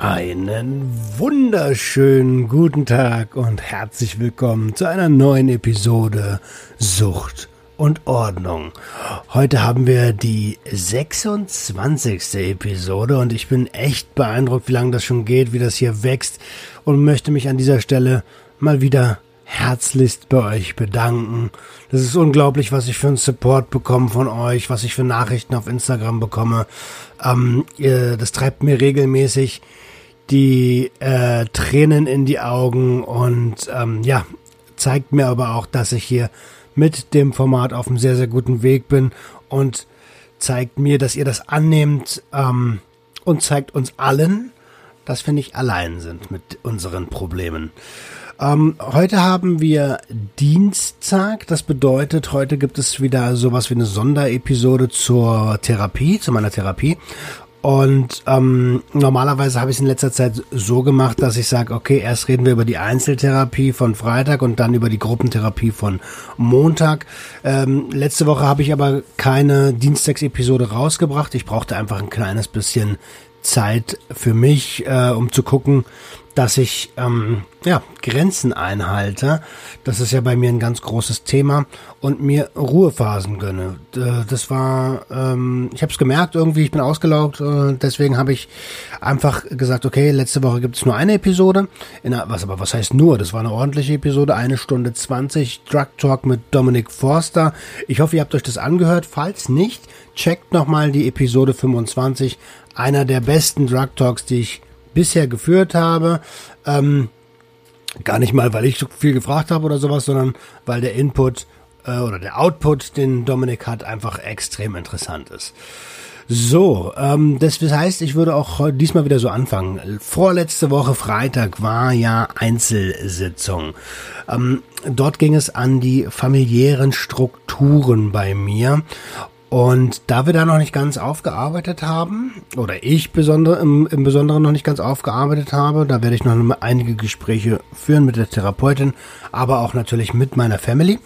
Einen wunderschönen guten Tag und herzlich willkommen zu einer neuen Episode Sucht und Ordnung. Heute haben wir die 26. Episode und ich bin echt beeindruckt, wie lange das schon geht, wie das hier wächst und möchte mich an dieser Stelle mal wieder herzlichst bei euch bedanken. Das ist unglaublich, was ich für einen Support bekomme von euch, was ich für Nachrichten auf Instagram bekomme. Ähm, das treibt mir regelmäßig die äh, Tränen in die Augen und ähm, ja, zeigt mir aber auch, dass ich hier mit dem Format auf einem sehr, sehr guten Weg bin und zeigt mir, dass ihr das annehmt ähm, und zeigt uns allen, dass wir nicht allein sind mit unseren Problemen. Ähm, heute haben wir Dienstag. Das bedeutet, heute gibt es wieder sowas wie eine Sonderepisode zur Therapie, zu meiner Therapie. Und ähm, normalerweise habe ich es in letzter Zeit so gemacht, dass ich sage, okay, erst reden wir über die Einzeltherapie von Freitag und dann über die Gruppentherapie von Montag. Ähm, letzte Woche habe ich aber keine Dienstagsepisode rausgebracht. Ich brauchte einfach ein kleines bisschen Zeit für mich, äh, um zu gucken, dass ich ähm, ja, Grenzen einhalte. Das ist ja bei mir ein ganz großes Thema und mir Ruhephasen gönne. Das war, ähm, ich habe es gemerkt irgendwie, ich bin ausgelaugt. Äh, deswegen habe ich einfach gesagt, okay, letzte Woche gibt es nur eine Episode. In, was aber was heißt nur? Das war eine ordentliche Episode, eine Stunde zwanzig Drug Talk mit Dominic Forster. Ich hoffe, ihr habt euch das angehört. Falls nicht, checkt nochmal die Episode 25. Einer der besten Drug Talks, die ich bisher geführt habe. Ähm, gar nicht mal, weil ich so viel gefragt habe oder sowas, sondern weil der Input äh, oder der Output, den Dominik hat, einfach extrem interessant ist. So, ähm, das heißt, ich würde auch diesmal wieder so anfangen. Vorletzte Woche Freitag war ja Einzelsitzung. Ähm, dort ging es an die familiären Strukturen bei mir und da wir da noch nicht ganz aufgearbeitet haben, oder ich besondere, im, im Besonderen noch nicht ganz aufgearbeitet habe, da werde ich noch einige Gespräche führen mit der Therapeutin, aber auch natürlich mit meiner Family,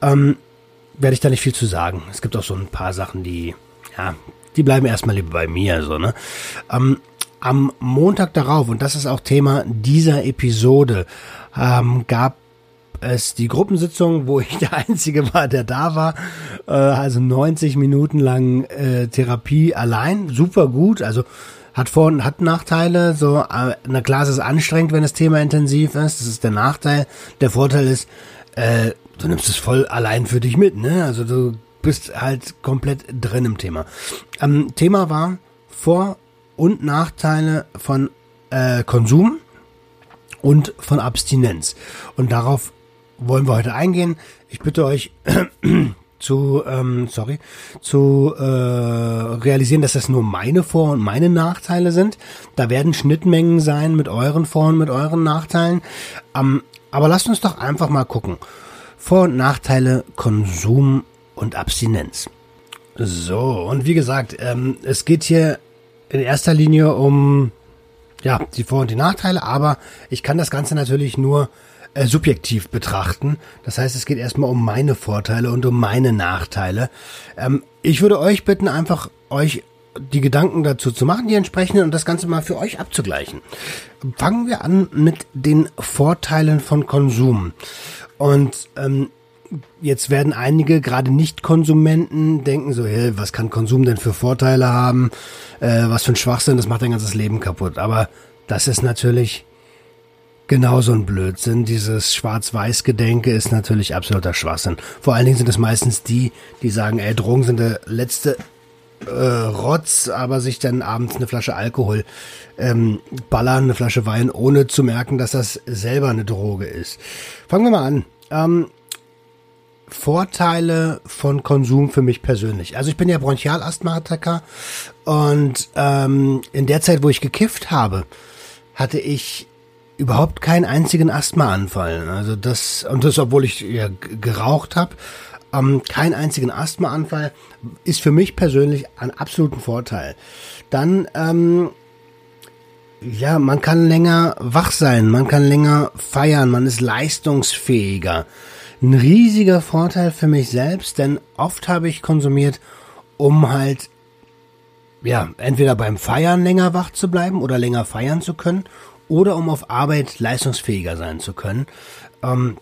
ähm, werde ich da nicht viel zu sagen. Es gibt auch so ein paar Sachen, die, ja, die bleiben erstmal lieber bei mir, so, ne? Ähm, am Montag darauf, und das ist auch Thema dieser Episode, ähm, gab es die Gruppensitzung, wo ich der Einzige war, der da war. Äh, also 90 Minuten lang äh, Therapie allein. Super gut. Also hat Vor- und hat Nachteile. So, äh, na klar, es ist anstrengend, wenn das Thema intensiv ist. Das ist der Nachteil. Der Vorteil ist, äh, du nimmst es voll allein für dich mit. Ne? Also du bist halt komplett drin im Thema. Ähm, Thema war Vor- und Nachteile von äh, Konsum und von Abstinenz. Und darauf wollen wir heute eingehen. Ich bitte euch zu, ähm, sorry, zu äh, realisieren, dass das nur meine Vor- und meine Nachteile sind. Da werden Schnittmengen sein mit euren Vor- und mit euren Nachteilen. Ähm, aber lasst uns doch einfach mal gucken. Vor- und Nachteile Konsum und Abstinenz. So, und wie gesagt, ähm, es geht hier in erster Linie um ja, die Vor- und die Nachteile, aber ich kann das Ganze natürlich nur äh, subjektiv betrachten. Das heißt, es geht erstmal um meine Vorteile und um meine Nachteile. Ähm, ich würde euch bitten, einfach euch die Gedanken dazu zu machen, die entsprechenden und das Ganze mal für euch abzugleichen. Fangen wir an mit den Vorteilen von Konsum. Und ähm, jetzt werden einige, gerade Nicht-Konsumenten, denken so, hey, was kann Konsum denn für Vorteile haben? Äh, was für ein Schwachsinn, das macht dein ganzes Leben kaputt. Aber das ist natürlich Genauso ein Blödsinn. Dieses Schwarz-Weiß-Gedenke ist natürlich absoluter Schwachsinn. Vor allen Dingen sind es meistens die, die sagen, ey, Drogen sind der letzte äh, Rotz, aber sich dann abends eine Flasche Alkohol ähm, ballern, eine Flasche Wein, ohne zu merken, dass das selber eine Droge ist. Fangen wir mal an. Ähm, Vorteile von Konsum für mich persönlich. Also ich bin ja Bronchialasthmatiker und ähm, in der Zeit, wo ich gekifft habe, hatte ich überhaupt keinen einzigen Asthmaanfall. Also das, und das, obwohl ich ja geraucht habe, ähm, keinen einzigen Asthmaanfall, ist für mich persönlich ein absoluten Vorteil. Dann, ähm, ja, man kann länger wach sein, man kann länger feiern, man ist leistungsfähiger. Ein riesiger Vorteil für mich selbst, denn oft habe ich konsumiert, um halt, ja, entweder beim Feiern länger wach zu bleiben oder länger feiern zu können oder um auf Arbeit leistungsfähiger sein zu können. Ähm,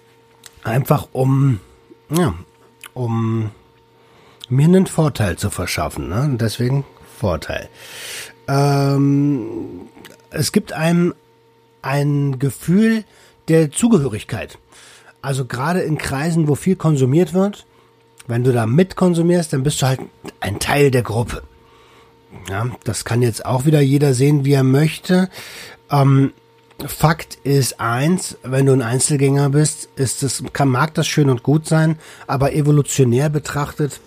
einfach um, ja, um mir einen Vorteil zu verschaffen. Ne? Deswegen Vorteil. Ähm, es gibt einem ein Gefühl der Zugehörigkeit. Also gerade in Kreisen, wo viel konsumiert wird, wenn du da mit konsumierst, dann bist du halt ein Teil der Gruppe. Ja, das kann jetzt auch wieder jeder sehen, wie er möchte. Ähm, Fakt ist eins, wenn du ein Einzelgänger bist, ist es, kann, mag das schön und gut sein, aber evolutionär betrachtet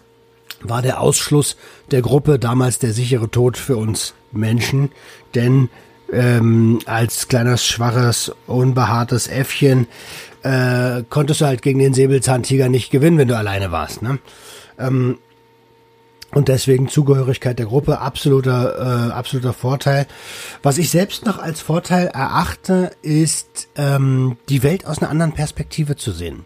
war der Ausschluss der Gruppe damals der sichere Tod für uns Menschen, denn ähm, als kleines, schwaches, unbehaartes Äffchen äh, konntest du halt gegen den Säbelzahntiger nicht gewinnen, wenn du alleine warst. Ne? Ähm, und deswegen Zugehörigkeit der Gruppe, absoluter, äh, absoluter Vorteil. Was ich selbst noch als Vorteil erachte, ist ähm, die Welt aus einer anderen Perspektive zu sehen.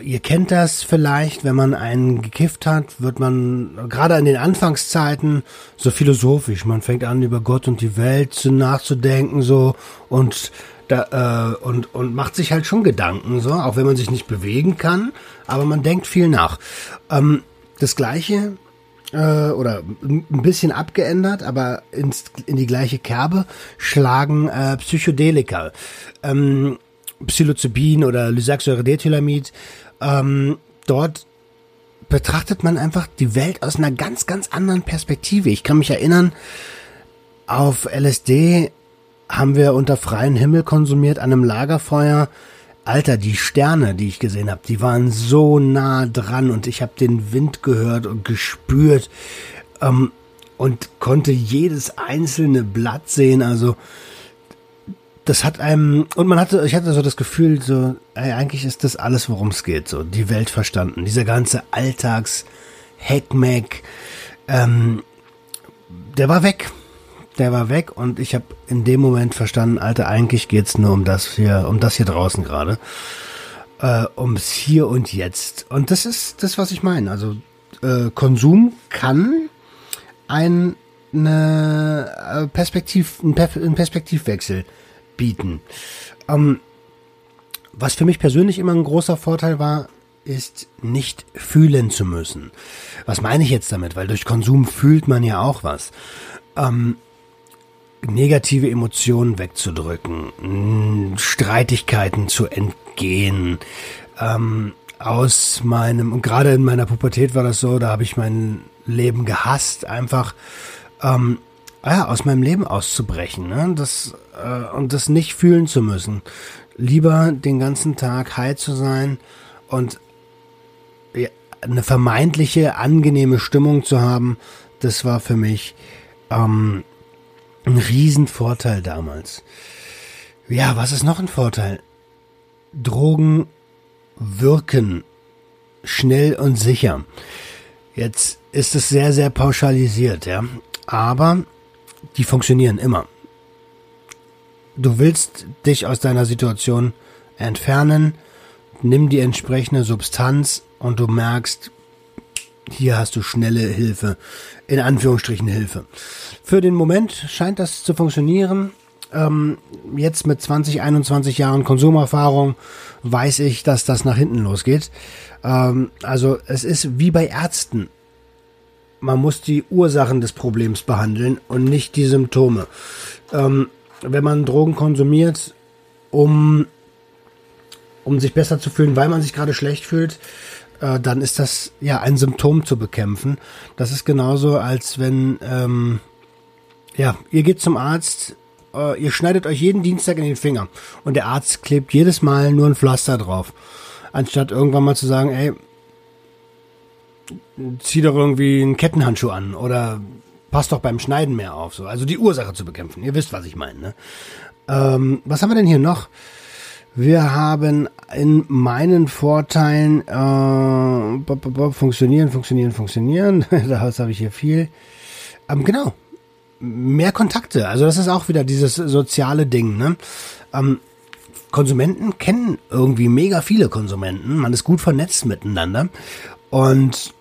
Ihr kennt das vielleicht, wenn man einen gekifft hat, wird man gerade in den Anfangszeiten so philosophisch. Man fängt an, über Gott und die Welt zu nachzudenken, so und da, äh, und und macht sich halt schon Gedanken, so, auch wenn man sich nicht bewegen kann, aber man denkt viel nach. Ähm, das gleiche äh, oder ein bisschen abgeändert, aber ins, in die gleiche Kerbe schlagen äh, Psychedelika. Ähm, Psilocybin oder Lysaxoridethylamid. Ähm, dort betrachtet man einfach die Welt aus einer ganz, ganz anderen Perspektive. Ich kann mich erinnern, auf LSD haben wir unter freiem Himmel konsumiert an einem Lagerfeuer Alter, die Sterne, die ich gesehen habe, die waren so nah dran und ich habe den Wind gehört und gespürt ähm, und konnte jedes einzelne Blatt sehen. Also das hat einem und man hatte, ich hatte so das Gefühl, so ey, eigentlich ist das alles, worum es geht, so die Welt verstanden, dieser ganze Alltags Heckmeck, ähm, der war weg der war weg und ich habe in dem Moment verstanden, Alter, eigentlich geht's nur um das hier, um das hier draußen gerade. Äh, ums Hier und Jetzt. Und das ist das, was ich meine. Also äh, Konsum kann ein, eine äh, Perspektiv, einen Perspektivwechsel bieten. Ähm, was für mich persönlich immer ein großer Vorteil war, ist nicht fühlen zu müssen. Was meine ich jetzt damit? Weil durch Konsum fühlt man ja auch was. Ähm, negative Emotionen wegzudrücken, Streitigkeiten zu entgehen, ähm, aus meinem, und gerade in meiner Pubertät war das so, da habe ich mein Leben gehasst, einfach ähm, ja, aus meinem Leben auszubrechen, ne? das, äh, und das nicht fühlen zu müssen. Lieber den ganzen Tag high zu sein und ja, eine vermeintliche angenehme Stimmung zu haben, das war für mich ähm, ein Riesenvorteil damals. Ja, was ist noch ein Vorteil? Drogen wirken schnell und sicher. Jetzt ist es sehr, sehr pauschalisiert, ja. Aber die funktionieren immer. Du willst dich aus deiner Situation entfernen, nimm die entsprechende Substanz und du merkst, hier hast du schnelle Hilfe, in Anführungsstrichen Hilfe. Für den Moment scheint das zu funktionieren. Ähm, jetzt mit 20, 21 Jahren Konsumerfahrung weiß ich, dass das nach hinten losgeht. Ähm, also es ist wie bei Ärzten. Man muss die Ursachen des Problems behandeln und nicht die Symptome. Ähm, wenn man Drogen konsumiert, um, um sich besser zu fühlen, weil man sich gerade schlecht fühlt, äh, dann ist das ja ein Symptom zu bekämpfen. Das ist genauso, als wenn, ähm, ja, ihr geht zum Arzt, äh, ihr schneidet euch jeden Dienstag in den Finger und der Arzt klebt jedes Mal nur ein Pflaster drauf. Anstatt irgendwann mal zu sagen, ey, zieh doch irgendwie einen Kettenhandschuh an oder pass doch beim Schneiden mehr auf. So. Also die Ursache zu bekämpfen. Ihr wisst, was ich meine. Ne? Ähm, was haben wir denn hier noch? Wir haben in meinen Vorteilen äh, funktionieren, funktionieren, funktionieren. Daraus habe ich hier viel. Ähm, genau. Mehr Kontakte. Also das ist auch wieder dieses soziale Ding. Ne? Ähm, Konsumenten kennen irgendwie mega viele Konsumenten. Man ist gut vernetzt miteinander. Und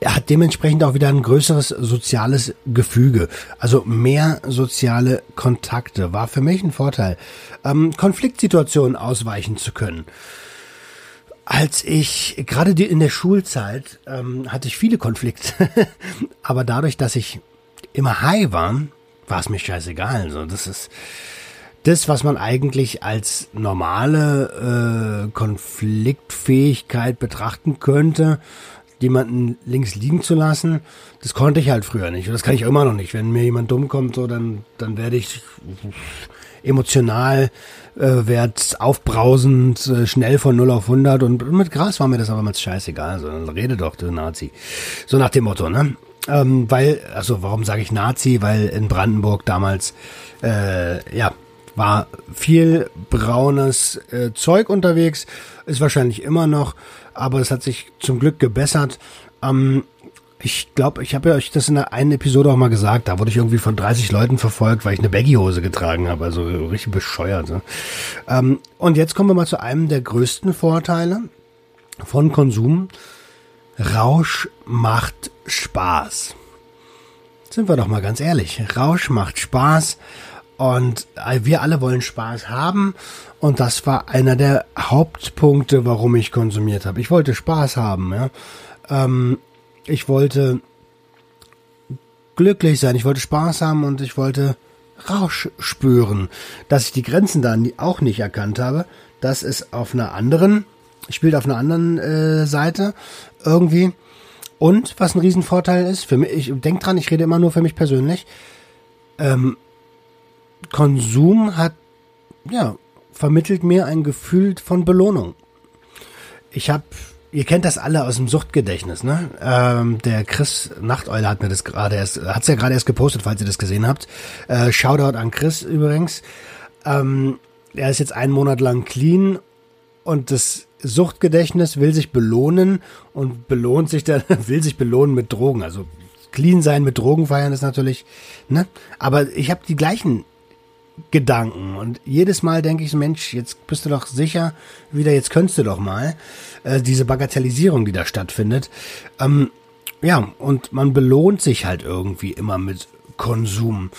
er hat dementsprechend auch wieder ein größeres soziales Gefüge. Also mehr soziale Kontakte war für mich ein Vorteil. Ähm, Konfliktsituationen ausweichen zu können. Als ich, gerade in der Schulzeit, ähm, hatte ich viele Konflikte. Aber dadurch, dass ich immer high war, war es mir scheißegal. Also das ist das, was man eigentlich als normale äh, Konfliktfähigkeit betrachten könnte, jemanden links liegen zu lassen, das konnte ich halt früher nicht. Und das kann ich immer noch nicht. Wenn mir jemand dumm kommt, so, dann, dann werde ich emotional, äh, werde aufbrausend, äh, schnell von 0 auf 100 und mit Gras war mir das aber mal scheißegal. Also, dann rede doch, du Nazi. So nach dem Motto, ne? Ähm, weil, also warum sage ich Nazi? Weil in Brandenburg damals, äh, ja, war viel braunes äh, Zeug unterwegs, ist wahrscheinlich immer noch, aber es hat sich zum Glück gebessert. Ähm, ich glaube, ich habe ja euch das in der einen Episode auch mal gesagt. Da wurde ich irgendwie von 30 Leuten verfolgt, weil ich eine Baggy-Hose getragen habe. Also richtig bescheuert. Ne? Ähm, und jetzt kommen wir mal zu einem der größten Vorteile von Konsum. Rausch macht Spaß. Sind wir doch mal ganz ehrlich. Rausch macht Spaß. Und äh, wir alle wollen Spaß haben. Und das war einer der Hauptpunkte, warum ich konsumiert habe. Ich wollte Spaß haben. Ja? Ähm, ich wollte glücklich sein. Ich wollte Spaß haben und ich wollte Rausch spüren. Dass ich die Grenzen da auch nicht erkannt habe, das ist auf einer anderen, spielt auf einer anderen äh, Seite irgendwie. Und was ein Riesenvorteil ist, für mich, ich denk dran, ich rede immer nur für mich persönlich, ähm, Konsum hat, ja, vermittelt mir ein Gefühl von Belohnung. Ich habe, ihr kennt das alle aus dem Suchtgedächtnis, ne? Ähm, der Chris Nachteule hat mir das gerade erst, hat's ja gerade erst gepostet, falls ihr das gesehen habt. Äh, Shoutout an Chris übrigens. Ähm, er ist jetzt einen Monat lang clean und das Suchtgedächtnis will sich belohnen und belohnt sich dann, will sich belohnen mit Drogen. Also clean sein mit Drogen feiern ist natürlich, ne? Aber ich habe die gleichen Gedanken. Und jedes Mal denke ich, Mensch, jetzt bist du doch sicher wieder, jetzt könntest du doch mal. Äh, diese Bagatellisierung, die da stattfindet. Ähm, ja, und man belohnt sich halt irgendwie immer mit Konsum.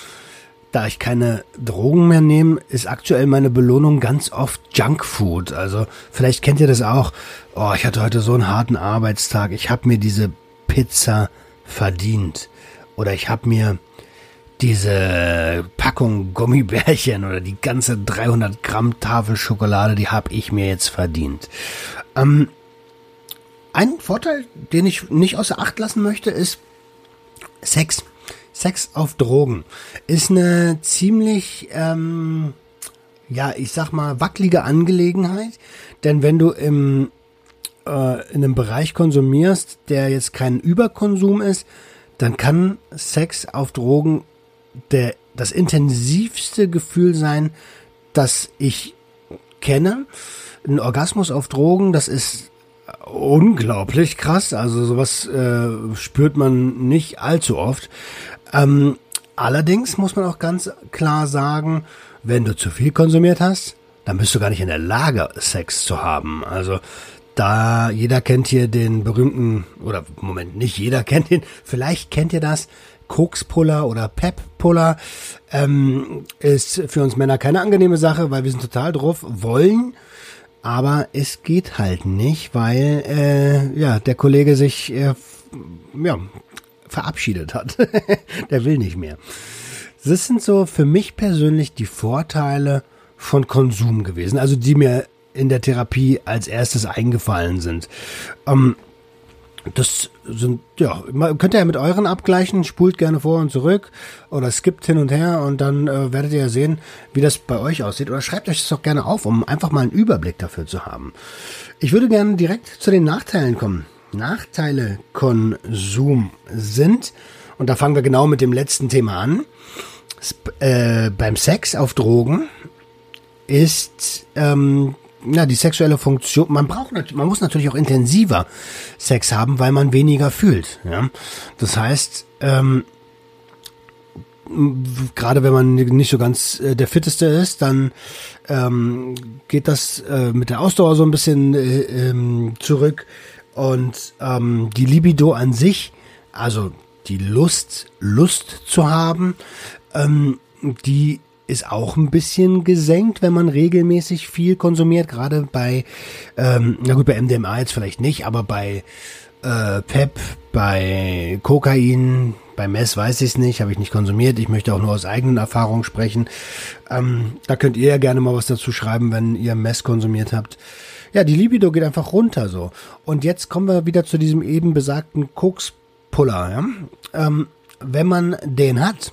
Da ich keine Drogen mehr nehme, ist aktuell meine Belohnung ganz oft Junkfood. Also vielleicht kennt ihr das auch. Oh, ich hatte heute so einen harten Arbeitstag. Ich habe mir diese Pizza verdient. Oder ich habe mir diese Packung Gummibärchen oder die ganze 300 Gramm Tafel Schokolade, die habe ich mir jetzt verdient. Ähm, ein Vorteil, den ich nicht außer Acht lassen möchte, ist Sex. Sex auf Drogen ist eine ziemlich, ähm, ja, ich sag mal, wackelige Angelegenheit. Denn wenn du im, äh, in einem Bereich konsumierst, der jetzt kein Überkonsum ist, dann kann Sex auf Drogen der, das intensivste Gefühl sein, das ich kenne. Ein Orgasmus auf Drogen, das ist unglaublich krass. Also sowas äh, spürt man nicht allzu oft. Ähm, allerdings muss man auch ganz klar sagen, wenn du zu viel konsumiert hast, dann bist du gar nicht in der Lage, Sex zu haben. Also da jeder kennt hier den berühmten, oder Moment, nicht jeder kennt ihn, vielleicht kennt ihr das, Kokspuller oder Pep-Puller ähm, ist für uns Männer keine angenehme Sache, weil wir sind total drauf, wollen, aber es geht halt nicht, weil äh, ja der Kollege sich äh, ja, verabschiedet hat. der will nicht mehr. Das sind so für mich persönlich die Vorteile von Konsum gewesen, also die mir in der Therapie als erstes eingefallen sind. Ähm, das sind, ja, könnt ihr ja mit euren abgleichen, spult gerne vor und zurück oder skippt hin und her und dann äh, werdet ihr ja sehen, wie das bei euch aussieht. Oder schreibt euch das doch gerne auf, um einfach mal einen Überblick dafür zu haben. Ich würde gerne direkt zu den Nachteilen kommen. Nachteile Konsum sind, und da fangen wir genau mit dem letzten Thema an, äh, beim Sex auf Drogen ist ähm, ja, die sexuelle Funktion, man braucht, man muss natürlich auch intensiver Sex haben, weil man weniger fühlt. Ja? Das heißt, ähm, gerade wenn man nicht so ganz äh, der fitteste ist, dann ähm, geht das äh, mit der Ausdauer so ein bisschen äh, ähm, zurück und ähm, die Libido an sich, also die Lust, Lust zu haben, ähm, die ist auch ein bisschen gesenkt, wenn man regelmäßig viel konsumiert, gerade bei, ähm, na gut, bei MDMA jetzt vielleicht nicht, aber bei äh, PEP, bei Kokain, bei Mess weiß ich es nicht, habe ich nicht konsumiert. Ich möchte auch nur aus eigenen Erfahrungen sprechen. Ähm, da könnt ihr ja gerne mal was dazu schreiben, wenn ihr Mess konsumiert habt. Ja, die Libido geht einfach runter so. Und jetzt kommen wir wieder zu diesem eben besagten Kokspuller. Ja? Ähm, wenn man den hat,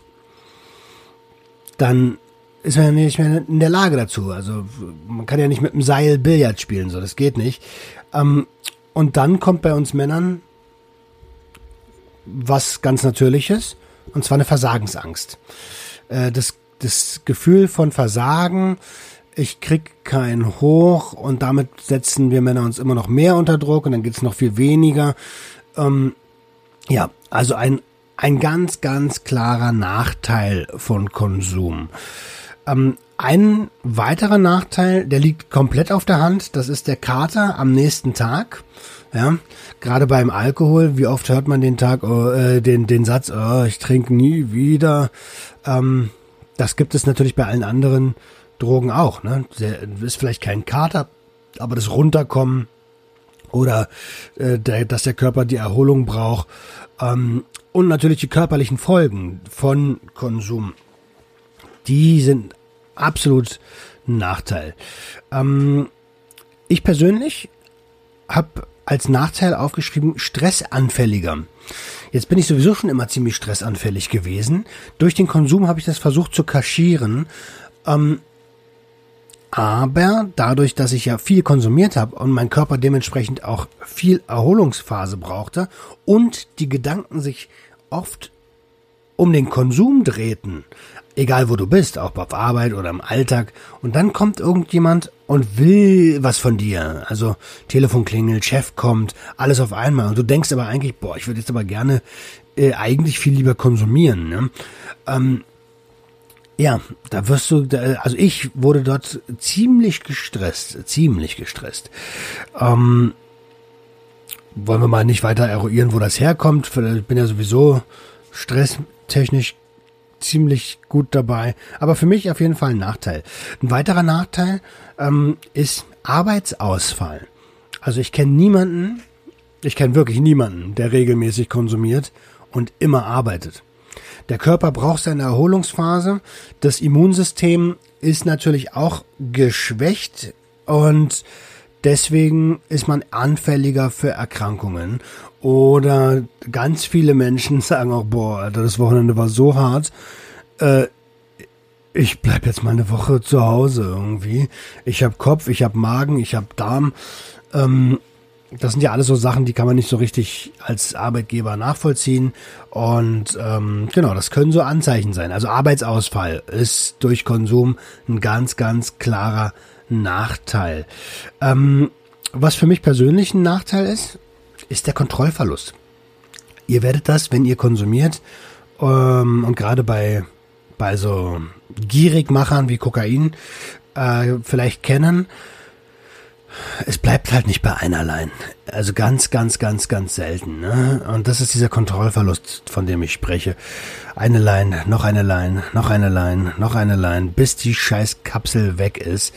dann ist man ja nicht mehr in der Lage dazu. Also man kann ja nicht mit einem Seil Billard spielen, so das geht nicht. Ähm, und dann kommt bei uns Männern was ganz Natürliches, und zwar eine Versagensangst. Äh, das, das Gefühl von Versagen, ich krieg keinen hoch und damit setzen wir Männer uns immer noch mehr unter Druck und dann geht's noch viel weniger. Ähm, ja, also ein, ein ganz, ganz klarer Nachteil von Konsum. Ähm, ein weiterer Nachteil, der liegt komplett auf der Hand, das ist der Kater am nächsten Tag. Ja, gerade beim Alkohol, wie oft hört man den Tag, oh, äh, den den Satz, oh, ich trinke nie wieder. Ähm, das gibt es natürlich bei allen anderen Drogen auch. Ne, ist vielleicht kein Kater, aber das Runterkommen oder äh, der, dass der Körper die Erholung braucht ähm, und natürlich die körperlichen Folgen von Konsum. Die sind absolut ein Nachteil. Ähm, ich persönlich habe als Nachteil aufgeschrieben stressanfälliger. Jetzt bin ich sowieso schon immer ziemlich stressanfällig gewesen. Durch den Konsum habe ich das versucht zu kaschieren. Ähm, aber dadurch, dass ich ja viel konsumiert habe und mein Körper dementsprechend auch viel Erholungsphase brauchte und die Gedanken sich oft um den Konsum drehten, egal wo du bist, auch auf Arbeit oder im Alltag, und dann kommt irgendjemand und will was von dir. Also Telefon klingelt, Chef kommt, alles auf einmal. Und du denkst aber eigentlich, boah, ich würde jetzt aber gerne äh, eigentlich viel lieber konsumieren. Ne? Ähm, ja, da wirst du, also ich wurde dort ziemlich gestresst, ziemlich gestresst. Ähm, wollen wir mal nicht weiter eruieren, wo das herkommt. Ich bin ja sowieso stresstechnisch ziemlich gut dabei. Aber für mich auf jeden Fall ein Nachteil. Ein weiterer Nachteil ähm, ist Arbeitsausfall. Also ich kenne niemanden, ich kenne wirklich niemanden, der regelmäßig konsumiert und immer arbeitet. Der Körper braucht seine Erholungsphase. Das Immunsystem ist natürlich auch geschwächt und deswegen ist man anfälliger für Erkrankungen. Oder ganz viele Menschen sagen auch, boah, Alter, das Wochenende war so hart. Äh, ich bleib jetzt mal eine Woche zu Hause irgendwie. Ich habe Kopf, ich habe Magen, ich habe Darm. Ähm, das sind ja alles so Sachen, die kann man nicht so richtig als Arbeitgeber nachvollziehen. Und ähm, genau, das können so Anzeichen sein. Also Arbeitsausfall ist durch Konsum ein ganz, ganz klarer Nachteil. Ähm, was für mich persönlich ein Nachteil ist, ist der Kontrollverlust. Ihr werdet das, wenn ihr konsumiert ähm, und gerade bei, bei so Gierigmachern wie Kokain äh, vielleicht kennen, es bleibt halt nicht bei einerlei. Also ganz, ganz, ganz, ganz selten. Ne? Und das ist dieser Kontrollverlust, von dem ich spreche. Eine Line, noch eine Line, noch eine Line, noch eine Line, bis die scheiß Kapsel weg ist.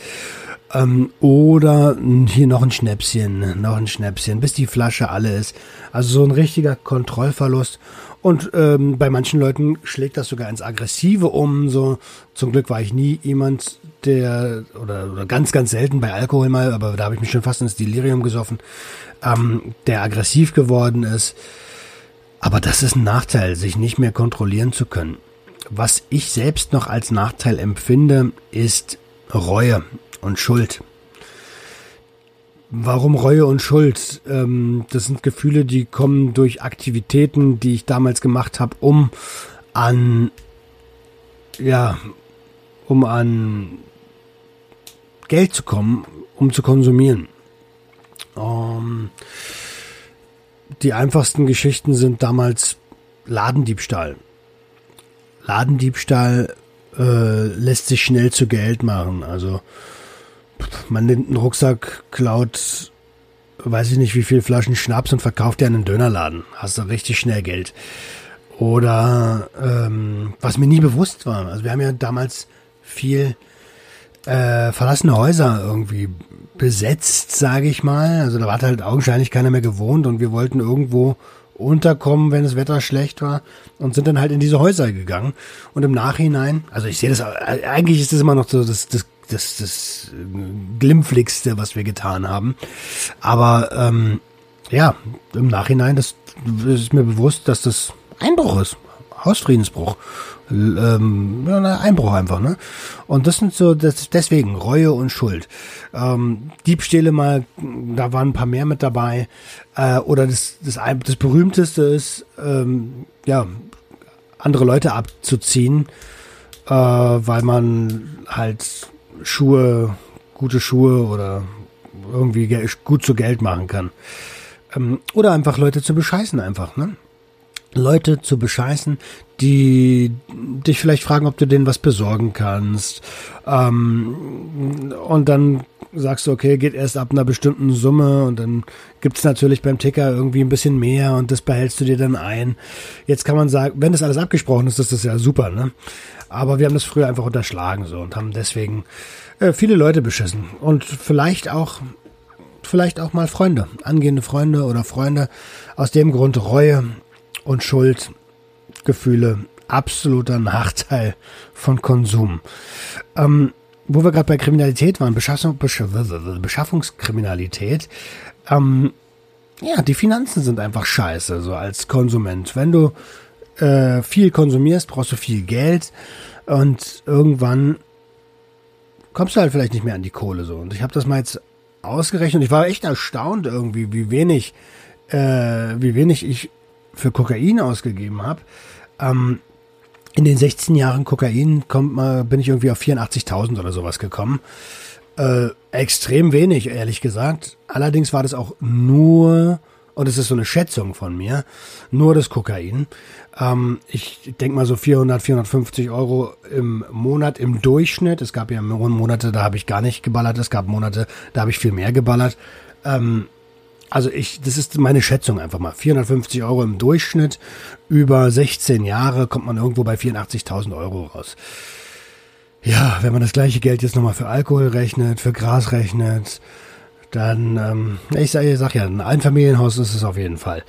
Ähm, oder hier noch ein Schnäpschen, noch ein Schnäpschen, bis die Flasche alle ist. Also so ein richtiger Kontrollverlust. Und ähm, bei manchen Leuten schlägt das sogar ins Aggressive um. So zum Glück war ich nie jemand, der oder, oder ganz ganz selten bei Alkohol mal, aber da habe ich mich schon fast ins Delirium gesoffen, ähm, der aggressiv geworden ist. Aber das ist ein Nachteil, sich nicht mehr kontrollieren zu können. Was ich selbst noch als Nachteil empfinde, ist Reue und Schuld. Warum Reue und Schuld? Ähm, das sind Gefühle, die kommen durch Aktivitäten, die ich damals gemacht habe, um an ja, um an Geld zu kommen, um zu konsumieren. Ähm, die einfachsten Geschichten sind damals Ladendiebstahl. Ladendiebstahl äh, lässt sich schnell zu Geld machen. Also man nimmt einen Rucksack, klaut, weiß ich nicht wie viel Flaschen Schnaps und verkauft dir einen Dönerladen. Hast du richtig schnell Geld. Oder ähm, was mir nie bewusst war. Also wir haben ja damals viel äh, verlassene Häuser irgendwie besetzt, sage ich mal. Also da hat halt augenscheinlich keiner mehr gewohnt und wir wollten irgendwo unterkommen, wenn das Wetter schlecht war und sind dann halt in diese Häuser gegangen. Und im Nachhinein, also ich sehe das, eigentlich ist das immer noch so das, das, das, das glimpfligste, was wir getan haben. Aber ähm, ja, im Nachhinein, das ist mir bewusst, dass das Einbruch ist. Hausfriedensbruch ähm, Einbruch einfach, ne? Und das sind so, das, deswegen Reue und Schuld. Ähm, Diebstähle mal, da waren ein paar mehr mit dabei. Äh, oder das, das, das berühmteste ist, ähm, ja, andere Leute abzuziehen, äh, weil man halt Schuhe, gute Schuhe oder irgendwie gut zu Geld machen kann. Ähm, oder einfach Leute zu bescheißen einfach, ne? Leute zu bescheißen, die dich vielleicht fragen, ob du denen was besorgen kannst. Ähm, und dann sagst du, okay, geht erst ab einer bestimmten Summe und dann gibt's natürlich beim Ticker irgendwie ein bisschen mehr und das behältst du dir dann ein. Jetzt kann man sagen, wenn das alles abgesprochen ist, ist das ja super, ne? Aber wir haben das früher einfach unterschlagen so und haben deswegen äh, viele Leute beschissen. Und vielleicht auch, vielleicht auch mal Freunde, angehende Freunde oder Freunde. Aus dem Grund Reue und Schuldgefühle absoluter Nachteil von Konsum. Ähm, wo wir gerade bei Kriminalität waren, Beschaffung, Beschaffungskriminalität, ähm, ja, die Finanzen sind einfach scheiße, so als Konsument. Wenn du äh, viel konsumierst, brauchst du viel Geld und irgendwann kommst du halt vielleicht nicht mehr an die Kohle so. Und ich habe das mal jetzt ausgerechnet. Ich war echt erstaunt irgendwie, wie wenig, äh, wie wenig ich für Kokain ausgegeben habe. Ähm, in den 16 Jahren Kokain kommt mal, bin ich irgendwie auf 84.000 oder sowas gekommen. Äh, extrem wenig, ehrlich gesagt. Allerdings war das auch nur, und es ist so eine Schätzung von mir, nur das Kokain. Ähm, ich denke mal so 400, 450 Euro im Monat im Durchschnitt. Es gab ja Monate, da habe ich gar nicht geballert. Es gab Monate, da habe ich viel mehr geballert. Ähm, also ich, das ist meine Schätzung einfach mal. 450 Euro im Durchschnitt. Über 16 Jahre kommt man irgendwo bei 84.000 Euro raus. Ja, wenn man das gleiche Geld jetzt nochmal für Alkohol rechnet, für Gras rechnet, dann, ähm, ich sage sag ja, ein Einfamilienhaus ist es auf jeden Fall.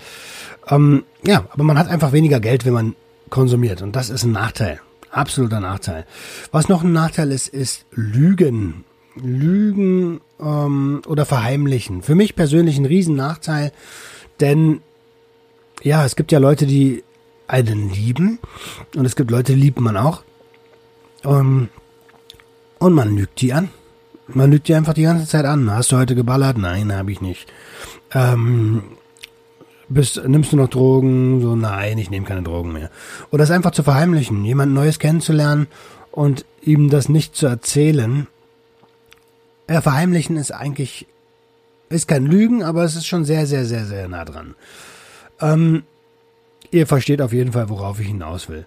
Ähm, ja, aber man hat einfach weniger Geld, wenn man konsumiert. Und das ist ein Nachteil. Absoluter Nachteil. Was noch ein Nachteil ist, ist Lügen. Lügen ähm, oder verheimlichen. Für mich persönlich ein Riesennachteil, denn ja, es gibt ja Leute, die einen lieben und es gibt Leute, die liebt man auch. Ähm, und man lügt die an. Man lügt die einfach die ganze Zeit an. Hast du heute geballert? Nein, habe ich nicht. Ähm, bist, nimmst du noch Drogen? So, nein, ich nehme keine Drogen mehr. Oder es einfach zu verheimlichen, jemand Neues kennenzulernen und ihm das nicht zu erzählen, ja, verheimlichen ist eigentlich, ist kein Lügen, aber es ist schon sehr, sehr, sehr, sehr nah dran. Ähm, ihr versteht auf jeden Fall, worauf ich hinaus will.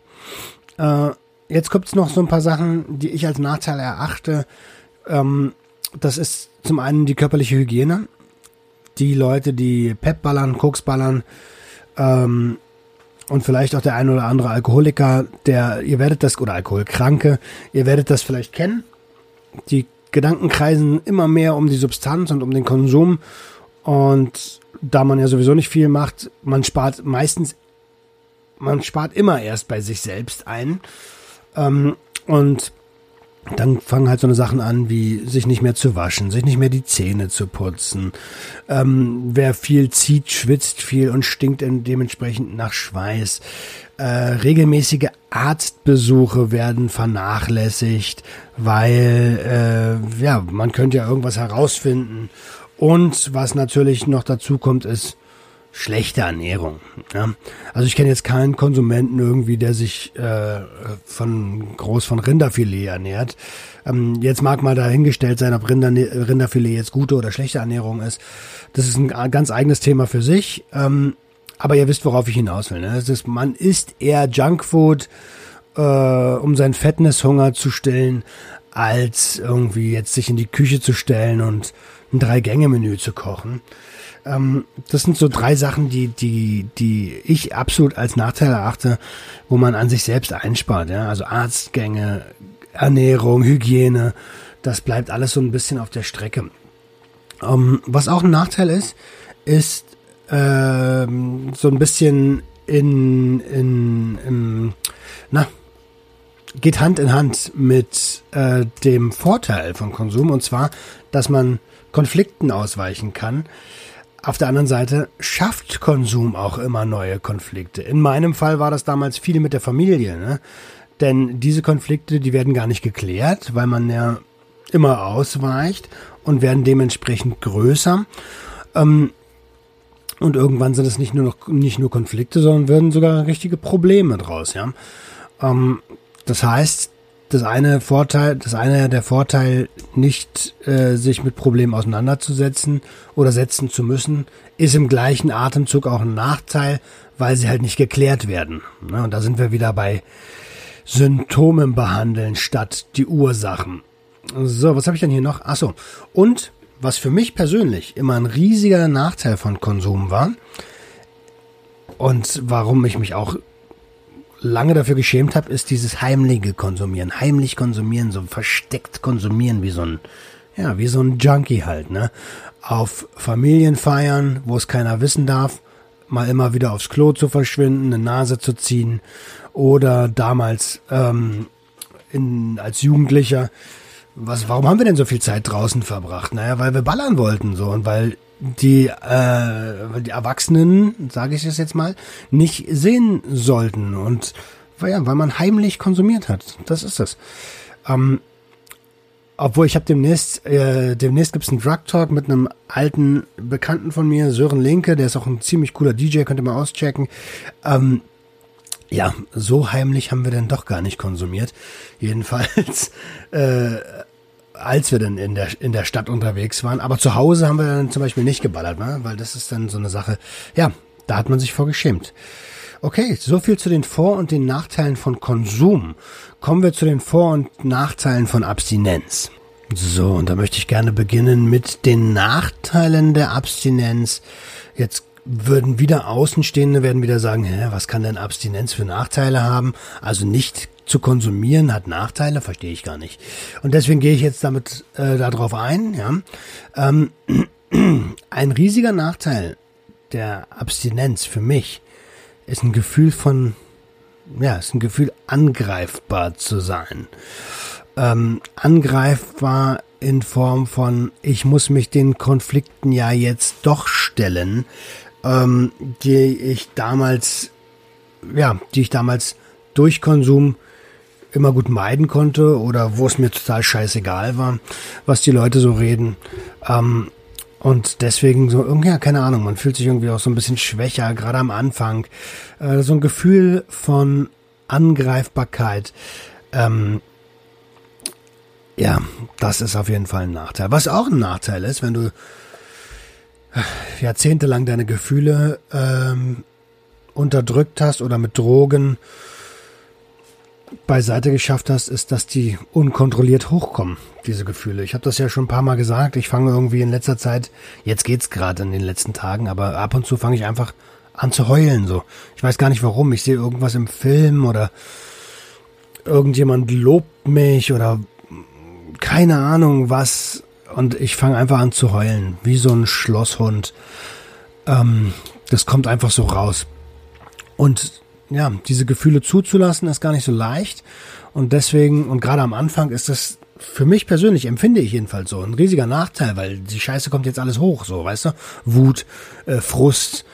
Äh, jetzt es noch so ein paar Sachen, die ich als Nachteil erachte. Ähm, das ist zum einen die körperliche Hygiene. Die Leute, die Pep ballern, Koks ballern, ähm, und vielleicht auch der ein oder andere Alkoholiker, der, ihr werdet das, oder Alkoholkranke, ihr werdet das vielleicht kennen. Die Gedanken kreisen immer mehr um die Substanz und um den Konsum. Und da man ja sowieso nicht viel macht, man spart meistens, man spart immer erst bei sich selbst ein. Ähm, und dann fangen halt so eine Sachen an, wie sich nicht mehr zu waschen, sich nicht mehr die Zähne zu putzen. Ähm, wer viel zieht, schwitzt viel und stinkt dementsprechend nach Schweiß. Äh, regelmäßige Arztbesuche werden vernachlässigt, weil äh, ja man könnte ja irgendwas herausfinden. Und was natürlich noch dazu kommt, ist schlechte Ernährung. Ja? Also ich kenne jetzt keinen Konsumenten irgendwie, der sich äh, von groß von Rinderfilet ernährt. Ähm, jetzt mag mal dahingestellt sein, ob Rinder, Rinderfilet jetzt gute oder schlechte Ernährung ist. Das ist ein ganz eigenes Thema für sich. Ähm, aber ihr wisst, worauf ich hinaus will. Ne? Ist, man isst eher Junkfood, äh, um seinen Fettnesshunger zu stillen, als irgendwie jetzt sich in die Küche zu stellen und ein Drei-Gänge-Menü zu kochen. Ähm, das sind so drei Sachen, die, die, die ich absolut als Nachteil erachte, wo man an sich selbst einspart. Ja? Also Arztgänge, Ernährung, Hygiene, das bleibt alles so ein bisschen auf der Strecke. Ähm, was auch ein Nachteil ist, ist ähm, so ein bisschen in, in, in na, geht Hand in Hand mit äh, dem Vorteil von Konsum und zwar, dass man Konflikten ausweichen kann. Auf der anderen Seite schafft Konsum auch immer neue Konflikte. In meinem Fall war das damals viel mit der Familie, ne? Denn diese Konflikte, die werden gar nicht geklärt, weil man ja immer ausweicht und werden dementsprechend größer. Ähm, und irgendwann sind es nicht nur noch nicht nur Konflikte, sondern werden sogar richtige Probleme draus, ja. Ähm, das heißt, das eine Vorteil, das eine der Vorteil, nicht äh, sich mit Problemen auseinanderzusetzen oder setzen zu müssen, ist im gleichen Atemzug auch ein Nachteil, weil sie halt nicht geklärt werden. Ne? Und da sind wir wieder bei Symptomen behandeln statt die Ursachen. So, was habe ich denn hier noch? Achso. Und was für mich persönlich immer ein riesiger Nachteil von Konsum war und warum ich mich auch lange dafür geschämt habe, ist dieses heimliche Konsumieren. Heimlich konsumieren, so versteckt konsumieren, wie so ein, ja, wie so ein Junkie halt, ne? Auf Familienfeiern, wo es keiner wissen darf, mal immer wieder aufs Klo zu verschwinden, eine Nase zu ziehen oder damals ähm, in, als Jugendlicher was, warum haben wir denn so viel Zeit draußen verbracht? Naja, weil wir ballern wollten so und weil die, äh, die Erwachsenen, sage ich es jetzt mal, nicht sehen sollten. Und ja, weil man heimlich konsumiert hat. Das ist es. Ähm, obwohl ich habe demnächst, äh, demnächst gibt's einen Drug Talk mit einem alten Bekannten von mir, Sören Linke, der ist auch ein ziemlich cooler DJ, könnt ihr mal auschecken. Ähm, ja, so heimlich haben wir denn doch gar nicht konsumiert. Jedenfalls äh, als wir dann in der, in der Stadt unterwegs waren. Aber zu Hause haben wir dann zum Beispiel nicht geballert, ne? weil das ist dann so eine Sache, ja, da hat man sich vorgeschämt. Okay, so viel zu den Vor- und den Nachteilen von Konsum. Kommen wir zu den Vor- und Nachteilen von Abstinenz. So, und da möchte ich gerne beginnen mit den Nachteilen der Abstinenz. Jetzt würden wieder Außenstehende werden wieder sagen, hä, was kann denn Abstinenz für Nachteile haben? Also nicht zu konsumieren hat Nachteile, verstehe ich gar nicht. Und deswegen gehe ich jetzt damit äh, darauf ein. Ja. Ähm, ein riesiger Nachteil der Abstinenz für mich ist ein Gefühl von, ja, ist ein Gefühl angreifbar zu sein. Ähm, angreifbar in Form von, ich muss mich den Konflikten ja jetzt doch stellen, ähm, die ich damals, ja, die ich damals durch Konsum immer gut meiden konnte oder wo es mir total scheißegal war, was die Leute so reden. Ähm, und deswegen so, ja, keine Ahnung, man fühlt sich irgendwie auch so ein bisschen schwächer, gerade am Anfang. Äh, so ein Gefühl von Angreifbarkeit. Ähm, ja, das ist auf jeden Fall ein Nachteil. Was auch ein Nachteil ist, wenn du äh, jahrzehntelang deine Gefühle ähm, unterdrückt hast oder mit Drogen beiseite geschafft hast, ist, dass die unkontrolliert hochkommen, diese Gefühle. Ich habe das ja schon ein paar Mal gesagt. Ich fange irgendwie in letzter Zeit, jetzt geht's gerade in den letzten Tagen, aber ab und zu fange ich einfach an zu heulen so. Ich weiß gar nicht warum. Ich sehe irgendwas im Film oder irgendjemand lobt mich oder keine Ahnung was und ich fange einfach an zu heulen, wie so ein Schlosshund. Ähm, das kommt einfach so raus. Und ja, diese Gefühle zuzulassen, ist gar nicht so leicht. Und deswegen, und gerade am Anfang ist das für mich persönlich, empfinde ich jedenfalls so, ein riesiger Nachteil, weil die Scheiße kommt jetzt alles hoch, so, weißt du? Wut, äh, Frust,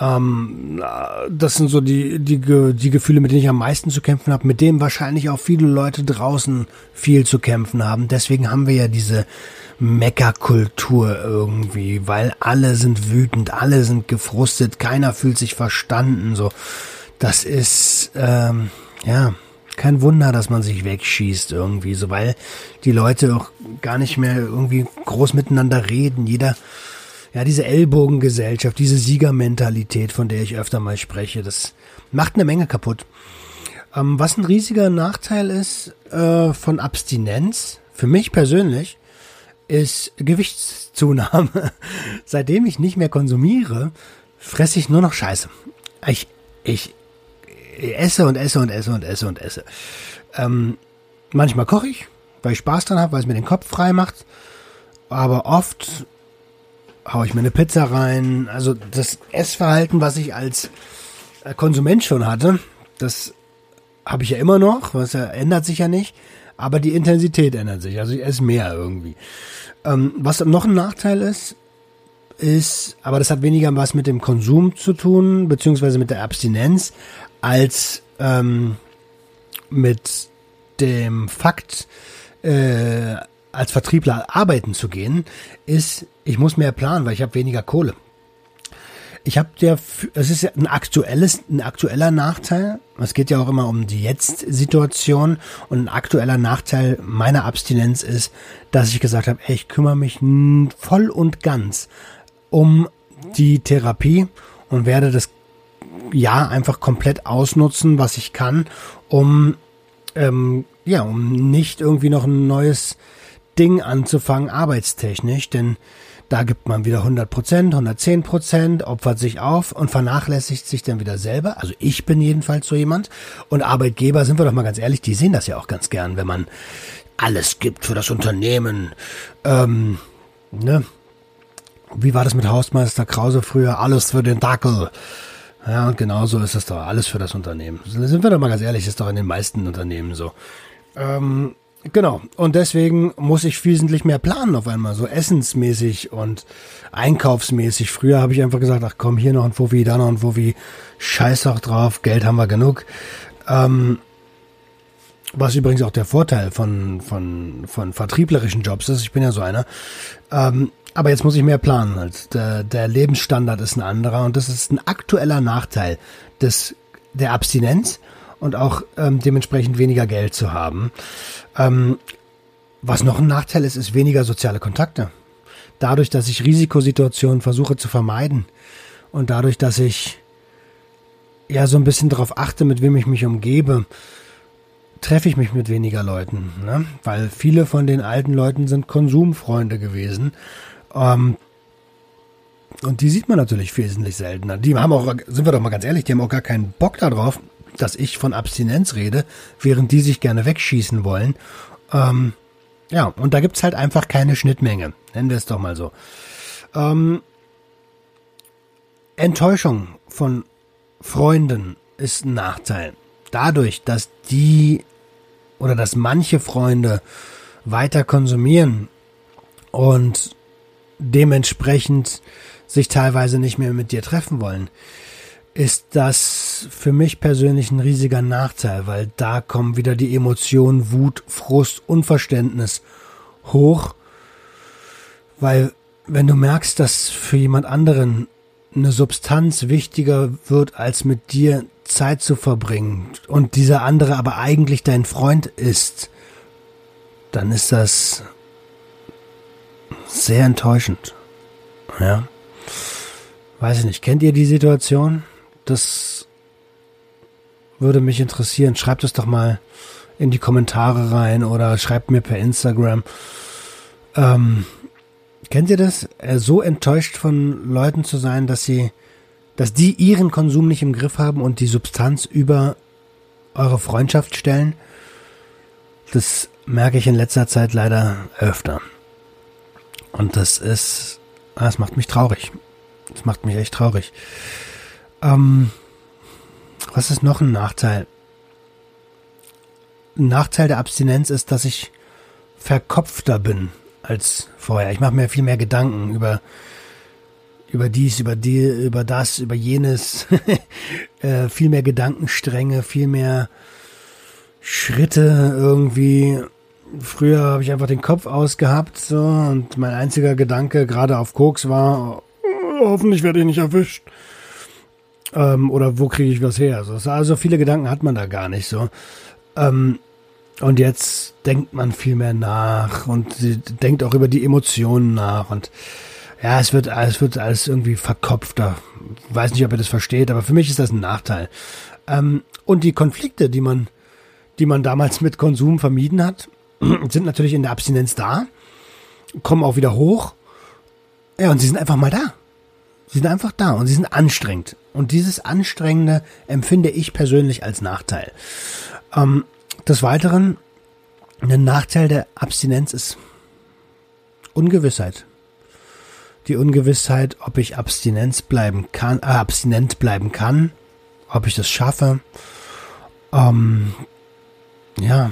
ähm, das sind so die, die, die Gefühle, mit denen ich am meisten zu kämpfen habe, mit denen wahrscheinlich auch viele Leute draußen viel zu kämpfen haben. Deswegen haben wir ja diese Meckerkultur irgendwie, weil alle sind wütend, alle sind gefrustet, keiner fühlt sich verstanden, so. Das ist, ähm, ja, kein Wunder, dass man sich wegschießt irgendwie, so, weil die Leute auch gar nicht mehr irgendwie groß miteinander reden. Jeder, ja, diese Ellbogengesellschaft, diese Siegermentalität, von der ich öfter mal spreche, das macht eine Menge kaputt. Ähm, was ein riesiger Nachteil ist äh, von Abstinenz, für mich persönlich, ist Gewichtszunahme. Seitdem ich nicht mehr konsumiere, fresse ich nur noch Scheiße. Ich, ich esse und esse und esse und esse und esse. Ähm, manchmal koche ich, weil ich Spaß dran habe, weil es mir den Kopf frei macht. Aber oft haue ich mir eine Pizza rein. Also das Essverhalten, was ich als äh, Konsument schon hatte, das habe ich ja immer noch. Was ändert sich ja nicht. Aber die Intensität ändert sich. Also ich esse mehr irgendwie. Ähm, was noch ein Nachteil ist, ist, aber das hat weniger was mit dem Konsum zu tun, beziehungsweise mit der Abstinenz, als ähm, mit dem Fakt, äh, als Vertriebler arbeiten zu gehen, ist, ich muss mehr planen, weil ich habe weniger Kohle. Ich habe der, es ist ja ein aktuelles, ein aktueller Nachteil. Es geht ja auch immer um die Jetzt-Situation und ein aktueller Nachteil meiner Abstinenz ist, dass ich gesagt habe, ich kümmere mich voll und ganz um die Therapie und werde das ja einfach komplett ausnutzen, was ich kann, um ähm, ja, um nicht irgendwie noch ein neues Ding anzufangen, arbeitstechnisch, denn da gibt man wieder 100 Prozent, 110 Prozent, opfert sich auf und vernachlässigt sich dann wieder selber. Also ich bin jedenfalls so jemand. Und Arbeitgeber, sind wir doch mal ganz ehrlich, die sehen das ja auch ganz gern, wenn man alles gibt für das Unternehmen. Ähm, ne? Wie war das mit Hausmeister Krause früher? Alles für den Dackel. Ja, und genau so ist es doch. Alles für das Unternehmen. Sind wir doch mal ganz ehrlich, ist doch in den meisten Unternehmen so. Ähm, genau. Und deswegen muss ich wesentlich mehr planen auf einmal, so essensmäßig und einkaufsmäßig. Früher habe ich einfach gesagt, ach komm, hier noch ein Fuffi, da noch ein Fuffi. Scheiß doch drauf, Geld haben wir genug. Ähm, was übrigens auch der Vorteil von, von, von vertrieblerischen Jobs ist. Ich bin ja so einer. Ähm, aber jetzt muss ich mehr planen. Halt. Der, der Lebensstandard ist ein anderer und das ist ein aktueller Nachteil des, der Abstinenz und auch ähm, dementsprechend weniger Geld zu haben. Ähm, was noch ein Nachteil ist, ist weniger soziale Kontakte. Dadurch, dass ich Risikosituationen versuche zu vermeiden und dadurch, dass ich ja so ein bisschen darauf achte, mit wem ich mich umgebe, treffe ich mich mit weniger Leuten, ne? weil viele von den alten Leuten sind Konsumfreunde gewesen ähm, und die sieht man natürlich wesentlich seltener. Die haben auch, sind wir doch mal ganz ehrlich, die haben auch gar keinen Bock darauf, dass ich von Abstinenz rede, während die sich gerne wegschießen wollen. Ähm, ja, und da gibt's halt einfach keine Schnittmenge. Nennen wir es doch mal so. Ähm, Enttäuschung von Freunden ist ein Nachteil. Dadurch, dass die oder dass manche Freunde weiter konsumieren und dementsprechend sich teilweise nicht mehr mit dir treffen wollen, ist das für mich persönlich ein riesiger Nachteil, weil da kommen wieder die Emotionen Wut, Frust, Unverständnis hoch, weil wenn du merkst, dass für jemand anderen eine Substanz wichtiger wird, als mit dir Zeit zu verbringen und dieser andere aber eigentlich dein Freund ist, dann ist das sehr enttäuschend. Ja. Weiß ich nicht. Kennt ihr die Situation? Das würde mich interessieren. Schreibt es doch mal in die Kommentare rein oder schreibt mir per Instagram. Ähm, kennt ihr das? Äh, so enttäuscht von Leuten zu sein, dass sie, dass die ihren Konsum nicht im Griff haben und die Substanz über eure Freundschaft stellen? Das merke ich in letzter Zeit leider öfter. Und das ist, das macht mich traurig. Das macht mich echt traurig. Ähm, was ist noch ein Nachteil? Ein Nachteil der Abstinenz ist, dass ich verkopfter bin als vorher. Ich mache mir viel mehr Gedanken über über dies, über die, über das, über jenes, äh, viel mehr Gedankenstränge, viel mehr Schritte irgendwie früher habe ich einfach den Kopf ausgehabt so und mein einziger Gedanke gerade auf Koks war, oh, hoffentlich werde ich nicht erwischt. Ähm, oder wo kriege ich was her? Also, also viele Gedanken hat man da gar nicht so. Ähm, und jetzt denkt man viel mehr nach und denkt auch über die Emotionen nach und ja, es wird, es wird alles irgendwie verkopfter. Weiß nicht, ob ihr das versteht, aber für mich ist das ein Nachteil. Ähm, und die Konflikte, die man, die man damals mit Konsum vermieden hat, sind natürlich in der Abstinenz da, kommen auch wieder hoch. Ja, und sie sind einfach mal da. Sie sind einfach da und sie sind anstrengend. Und dieses Anstrengende empfinde ich persönlich als Nachteil. Ähm, des Weiteren, ein Nachteil der Abstinenz ist Ungewissheit. Die Ungewissheit, ob ich Abstinenz bleiben kann, äh, abstinent bleiben kann, ob ich das schaffe. Ähm, ja,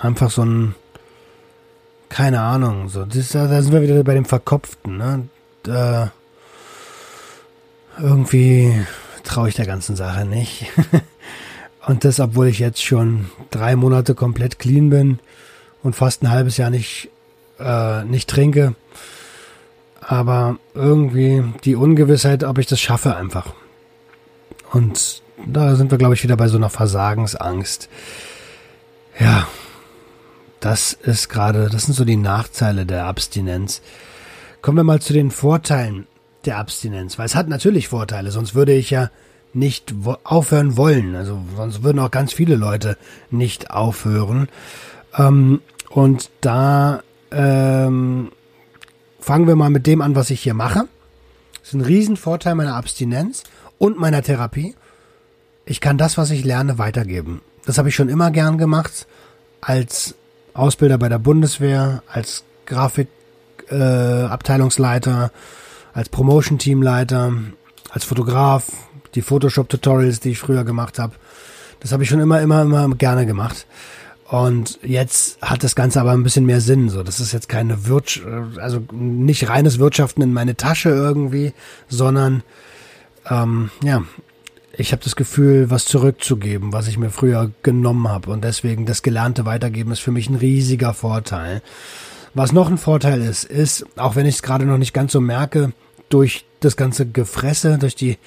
einfach so ein, keine Ahnung, so, das, da sind wir wieder bei dem Verkopften, ne? Da, irgendwie traue ich der ganzen Sache nicht. und das, obwohl ich jetzt schon drei Monate komplett clean bin und fast ein halbes Jahr nicht, äh, nicht trinke. Aber irgendwie die Ungewissheit, ob ich das schaffe, einfach. Und da sind wir, glaube ich, wieder bei so einer Versagensangst. Ja, das ist gerade, das sind so die Nachteile der Abstinenz. Kommen wir mal zu den Vorteilen der Abstinenz, weil es hat natürlich Vorteile, sonst würde ich ja nicht aufhören wollen. Also sonst würden auch ganz viele Leute nicht aufhören. Ähm, und da ähm, fangen wir mal mit dem an, was ich hier mache. Das ist ein Riesenvorteil meiner Abstinenz und meiner Therapie. Ich kann das, was ich lerne, weitergeben. Das habe ich schon immer gern gemacht. Als Ausbilder bei der Bundeswehr, als Grafikabteilungsleiter, äh, als Promotion-Teamleiter, als Fotograf, die Photoshop-Tutorials, die ich früher gemacht habe. Das habe ich schon immer, immer, immer gerne gemacht. Und jetzt hat das Ganze aber ein bisschen mehr Sinn. So, das ist jetzt keine Wirtschaft, also nicht reines Wirtschaften in meine Tasche irgendwie, sondern ähm, ja, ich habe das Gefühl, was zurückzugeben, was ich mir früher genommen habe. Und deswegen das Gelernte weitergeben ist für mich ein riesiger Vorteil. Was noch ein Vorteil ist, ist, auch wenn ich es gerade noch nicht ganz so merke, durch das ganze Gefresse, durch die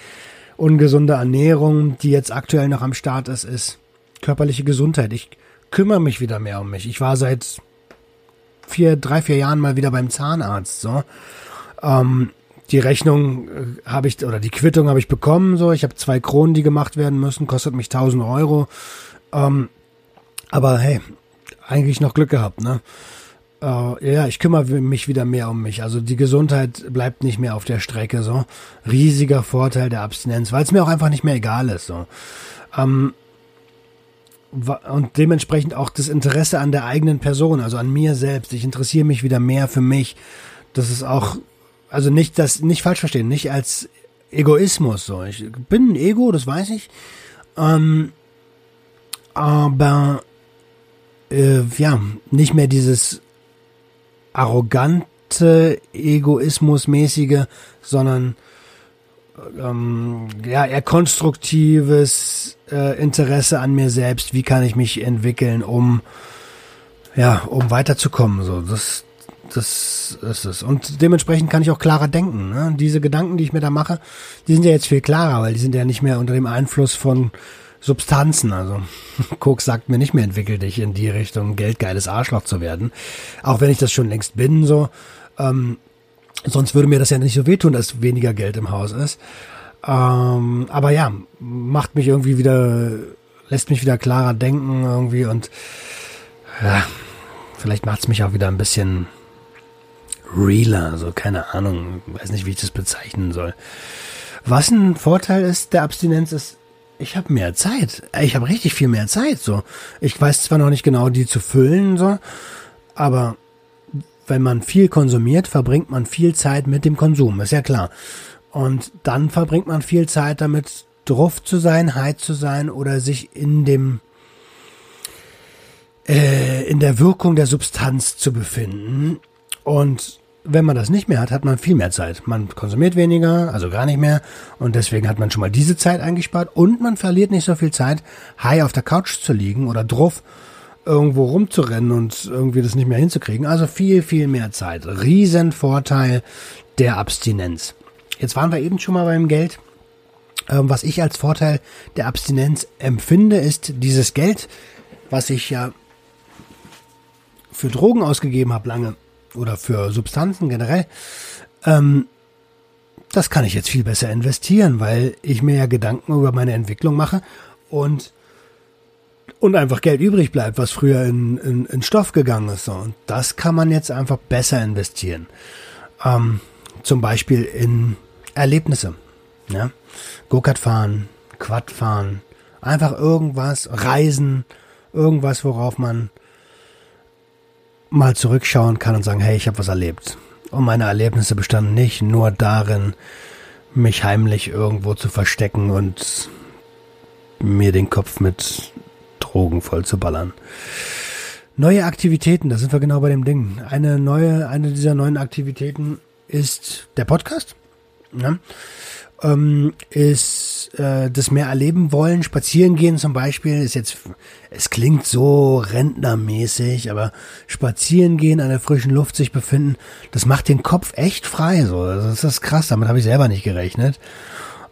ungesunde Ernährung, die jetzt aktuell noch am Start ist, ist körperliche Gesundheit. Ich kümmere mich wieder mehr um mich. Ich war seit vier, drei, vier Jahren mal wieder beim Zahnarzt. So, ähm, die Rechnung äh, habe ich oder die Quittung habe ich bekommen. So, ich habe zwei Kronen, die gemacht werden müssen, kostet mich 1000 Euro. Ähm, aber hey, eigentlich noch Glück gehabt, ne? äh, ja, ich kümmere mich wieder mehr um mich. Also die Gesundheit bleibt nicht mehr auf der Strecke. So riesiger Vorteil der Abstinenz, weil es mir auch einfach nicht mehr egal ist. So ähm, und dementsprechend auch das Interesse an der eigenen Person, also an mir selbst. Ich interessiere mich wieder mehr für mich. Das ist auch, also nicht das, nicht falsch verstehen, nicht als Egoismus. So, ich bin ein Ego, das weiß ich. Ähm, aber äh, ja, nicht mehr dieses arrogante, egoismusmäßige, sondern ähm, ja, eher konstruktives äh, Interesse an mir selbst. Wie kann ich mich entwickeln, um ja, um weiterzukommen? So, das, das ist es. Und dementsprechend kann ich auch klarer denken. Ne? Diese Gedanken, die ich mir da mache, die sind ja jetzt viel klarer, weil die sind ja nicht mehr unter dem Einfluss von Substanzen. Also Koks sagt mir nicht mehr, entwickel dich in die Richtung, geldgeiles Arschloch zu werden. Auch wenn ich das schon längst bin, so. Ähm, sonst würde mir das ja nicht so wehtun, dass weniger Geld im Haus ist. Ähm, aber ja, macht mich irgendwie wieder, lässt mich wieder klarer denken irgendwie und ja, vielleicht macht es mich auch wieder ein bisschen realer, so keine Ahnung, weiß nicht, wie ich das bezeichnen soll. Was ein Vorteil ist der Abstinenz ist, ich habe mehr Zeit. Ich habe richtig viel mehr Zeit. So, ich weiß zwar noch nicht genau, die zu füllen, so, aber wenn man viel konsumiert, verbringt man viel Zeit mit dem Konsum, ist ja klar. Und dann verbringt man viel Zeit damit, drauf zu sein, high zu sein oder sich in dem äh, in der Wirkung der Substanz zu befinden. Und wenn man das nicht mehr hat, hat man viel mehr Zeit. Man konsumiert weniger, also gar nicht mehr. Und deswegen hat man schon mal diese Zeit eingespart. Und man verliert nicht so viel Zeit, high auf der Couch zu liegen oder drauf irgendwo rumzurennen und irgendwie das nicht mehr hinzukriegen. Also viel, viel mehr Zeit. Riesenvorteil der Abstinenz. Jetzt waren wir eben schon mal beim Geld. Ähm, was ich als Vorteil der Abstinenz empfinde, ist dieses Geld, was ich ja für Drogen ausgegeben habe lange oder für Substanzen generell. Ähm, das kann ich jetzt viel besser investieren, weil ich mir ja Gedanken über meine Entwicklung mache und und einfach Geld übrig bleibt, was früher in, in, in Stoff gegangen ist. Und das kann man jetzt einfach besser investieren. Ähm, zum Beispiel in Erlebnisse. Ja? Go-Kart fahren, Quad fahren, einfach irgendwas, reisen, irgendwas, worauf man mal zurückschauen kann und sagen, hey, ich habe was erlebt. Und meine Erlebnisse bestanden nicht nur darin, mich heimlich irgendwo zu verstecken und mir den Kopf mit Drogen voll zu ballern. Neue Aktivitäten, da sind wir genau bei dem Ding. Eine neue, eine dieser neuen Aktivitäten ist der Podcast. Ja? Ähm, ist äh, das mehr erleben wollen, spazieren gehen zum Beispiel, ist jetzt, es klingt so rentnermäßig, aber spazieren gehen, an der frischen Luft sich befinden, das macht den Kopf echt frei. So, das ist krass, damit habe ich selber nicht gerechnet.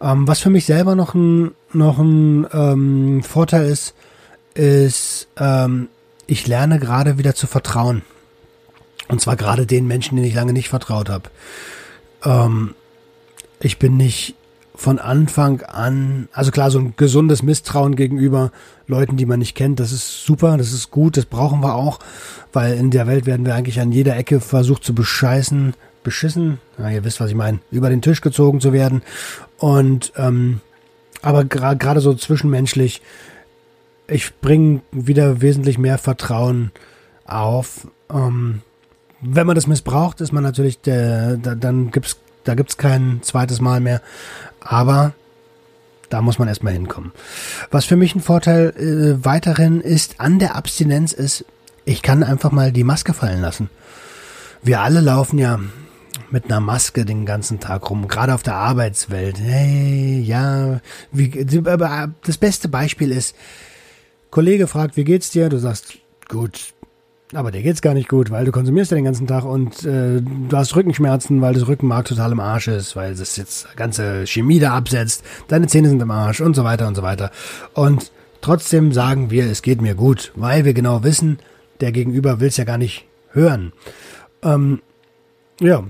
Ähm, was für mich selber noch ein, noch ein ähm, Vorteil ist, ist, ähm, ich lerne gerade wieder zu vertrauen. Und zwar gerade den Menschen, denen ich lange nicht vertraut habe. Ähm, ich bin nicht von Anfang an, also klar, so ein gesundes Misstrauen gegenüber Leuten, die man nicht kennt, das ist super, das ist gut, das brauchen wir auch, weil in der Welt werden wir eigentlich an jeder Ecke versucht zu bescheißen, beschissen, ja, ihr wisst, was ich meine, über den Tisch gezogen zu werden. Und ähm, aber gerade gra so zwischenmenschlich ich bringe wieder wesentlich mehr Vertrauen auf. Ähm, wenn man das missbraucht, ist man natürlich der, da, dann gibt's, da gibt's kein zweites Mal mehr. Aber da muss man erstmal hinkommen. Was für mich ein Vorteil äh, weiterhin ist an der Abstinenz ist, ich kann einfach mal die Maske fallen lassen. Wir alle laufen ja mit einer Maske den ganzen Tag rum, gerade auf der Arbeitswelt. Hey, ja, wie, das beste Beispiel ist, Kollege fragt, wie geht's dir? Du sagst, gut. Aber dir geht's gar nicht gut, weil du konsumierst ja den ganzen Tag und äh, du hast Rückenschmerzen, weil das Rückenmark total im Arsch ist, weil das jetzt ganze Chemie da absetzt, deine Zähne sind im Arsch und so weiter und so weiter. Und trotzdem sagen wir, es geht mir gut, weil wir genau wissen, der Gegenüber will's ja gar nicht hören. Ähm, ja,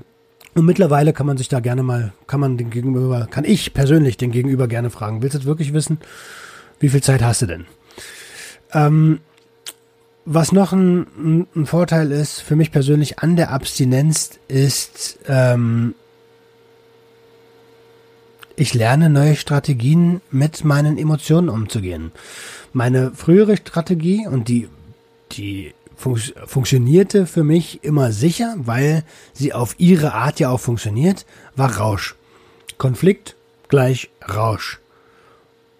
und mittlerweile kann man sich da gerne mal, kann man den Gegenüber, kann ich persönlich den Gegenüber gerne fragen, willst du wirklich wissen, wie viel Zeit hast du denn? Ähm, was noch ein, ein, Vorteil ist für mich persönlich an der Abstinenz ist, ähm, ich lerne neue Strategien mit meinen Emotionen umzugehen. Meine frühere Strategie und die, die fun funktionierte für mich immer sicher, weil sie auf ihre Art ja auch funktioniert, war Rausch. Konflikt gleich Rausch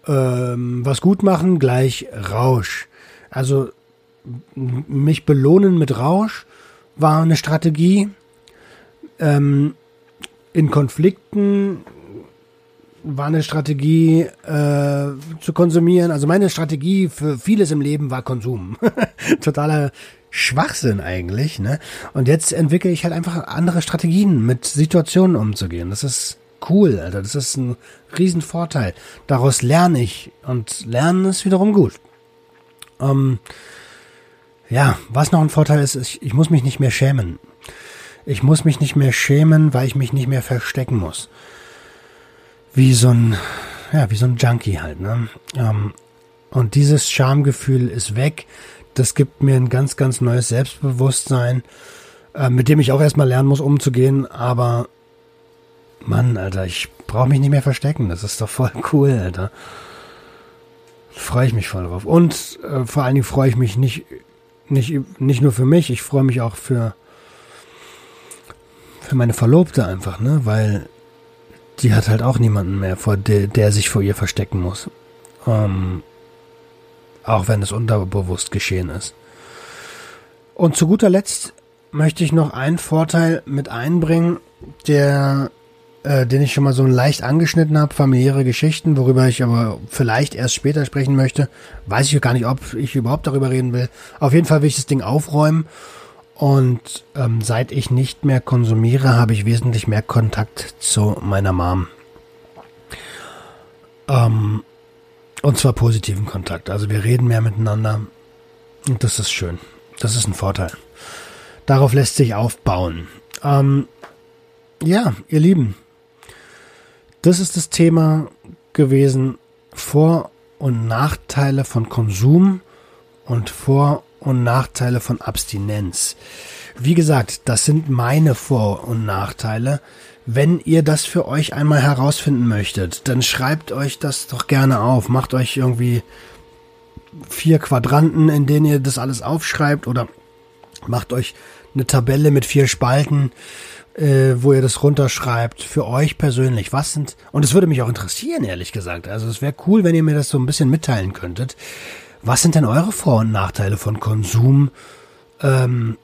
ähm, was gut machen gleich Rausch. Also mich belohnen mit Rausch war eine Strategie. Ähm, in Konflikten war eine Strategie äh, zu konsumieren. Also meine Strategie für vieles im Leben war Konsum. Totaler Schwachsinn eigentlich. Ne? Und jetzt entwickle ich halt einfach andere Strategien, mit Situationen umzugehen. Das ist cool, Alter. Das ist ein Riesenvorteil. Daraus lerne ich und lernen ist wiederum gut. Ähm, ja, was noch ein Vorteil ist, ist, ich muss mich nicht mehr schämen. Ich muss mich nicht mehr schämen, weil ich mich nicht mehr verstecken muss. Wie so ein, ja, wie so ein Junkie halt, ne? Ähm, und dieses Schamgefühl ist weg. Das gibt mir ein ganz, ganz neues Selbstbewusstsein, äh, mit dem ich auch erstmal lernen muss, umzugehen. Aber Mann, Alter, ich brauche mich nicht mehr verstecken. Das ist doch voll cool, Alter. Freue ich mich voll drauf. Und äh, vor allen Dingen freue ich mich nicht, nicht, nicht nur für mich, ich freue mich auch für, für meine Verlobte einfach, ne? Weil die hat halt auch niemanden mehr, vor der, der sich vor ihr verstecken muss. Ähm, auch wenn es unterbewusst geschehen ist. Und zu guter Letzt möchte ich noch einen Vorteil mit einbringen, der äh, den ich schon mal so leicht angeschnitten habe, familiäre Geschichten, worüber ich aber vielleicht erst später sprechen möchte. Weiß ich gar nicht, ob ich überhaupt darüber reden will. Auf jeden Fall will ich das Ding aufräumen. Und ähm, seit ich nicht mehr konsumiere, habe ich wesentlich mehr Kontakt zu meiner Mom. Ähm, und zwar positiven Kontakt. Also wir reden mehr miteinander. Und das ist schön. Das ist ein Vorteil. Darauf lässt sich aufbauen. Ähm, ja, ihr Lieben, das ist das Thema gewesen. Vor- und Nachteile von Konsum und Vor- und Nachteile von Abstinenz. Wie gesagt, das sind meine Vor- und Nachteile. Wenn ihr das für euch einmal herausfinden möchtet, dann schreibt euch das doch gerne auf. Macht euch irgendwie vier Quadranten, in denen ihr das alles aufschreibt oder macht euch eine Tabelle mit vier Spalten, äh, wo ihr das runterschreibt für euch persönlich. Was sind, und es würde mich auch interessieren, ehrlich gesagt. Also es wäre cool, wenn ihr mir das so ein bisschen mitteilen könntet. Was sind denn eure Vor- und Nachteile von Konsum ähm,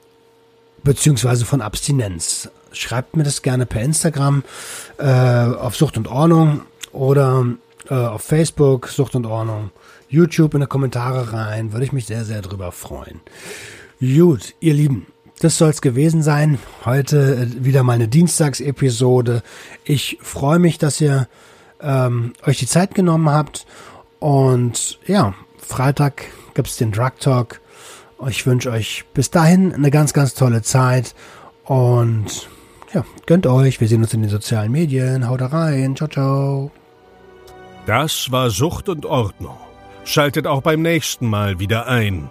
beziehungsweise von Abstinenz? Schreibt mir das gerne per Instagram äh, auf Sucht und Ordnung oder äh, auf Facebook Sucht und Ordnung, YouTube in die Kommentare rein. Würde ich mich sehr, sehr drüber freuen. Gut, ihr Lieben, das soll's gewesen sein. Heute äh, wieder mal eine Dienstagsepisode. Ich freue mich, dass ihr ähm, euch die Zeit genommen habt. Und ja, Freitag gibt's den Drug Talk. Ich wünsche euch bis dahin eine ganz, ganz tolle Zeit. Und ja, gönnt euch. Wir sehen uns in den sozialen Medien. Haut rein. Ciao, ciao. Das war Sucht und Ordnung. Schaltet auch beim nächsten Mal wieder ein.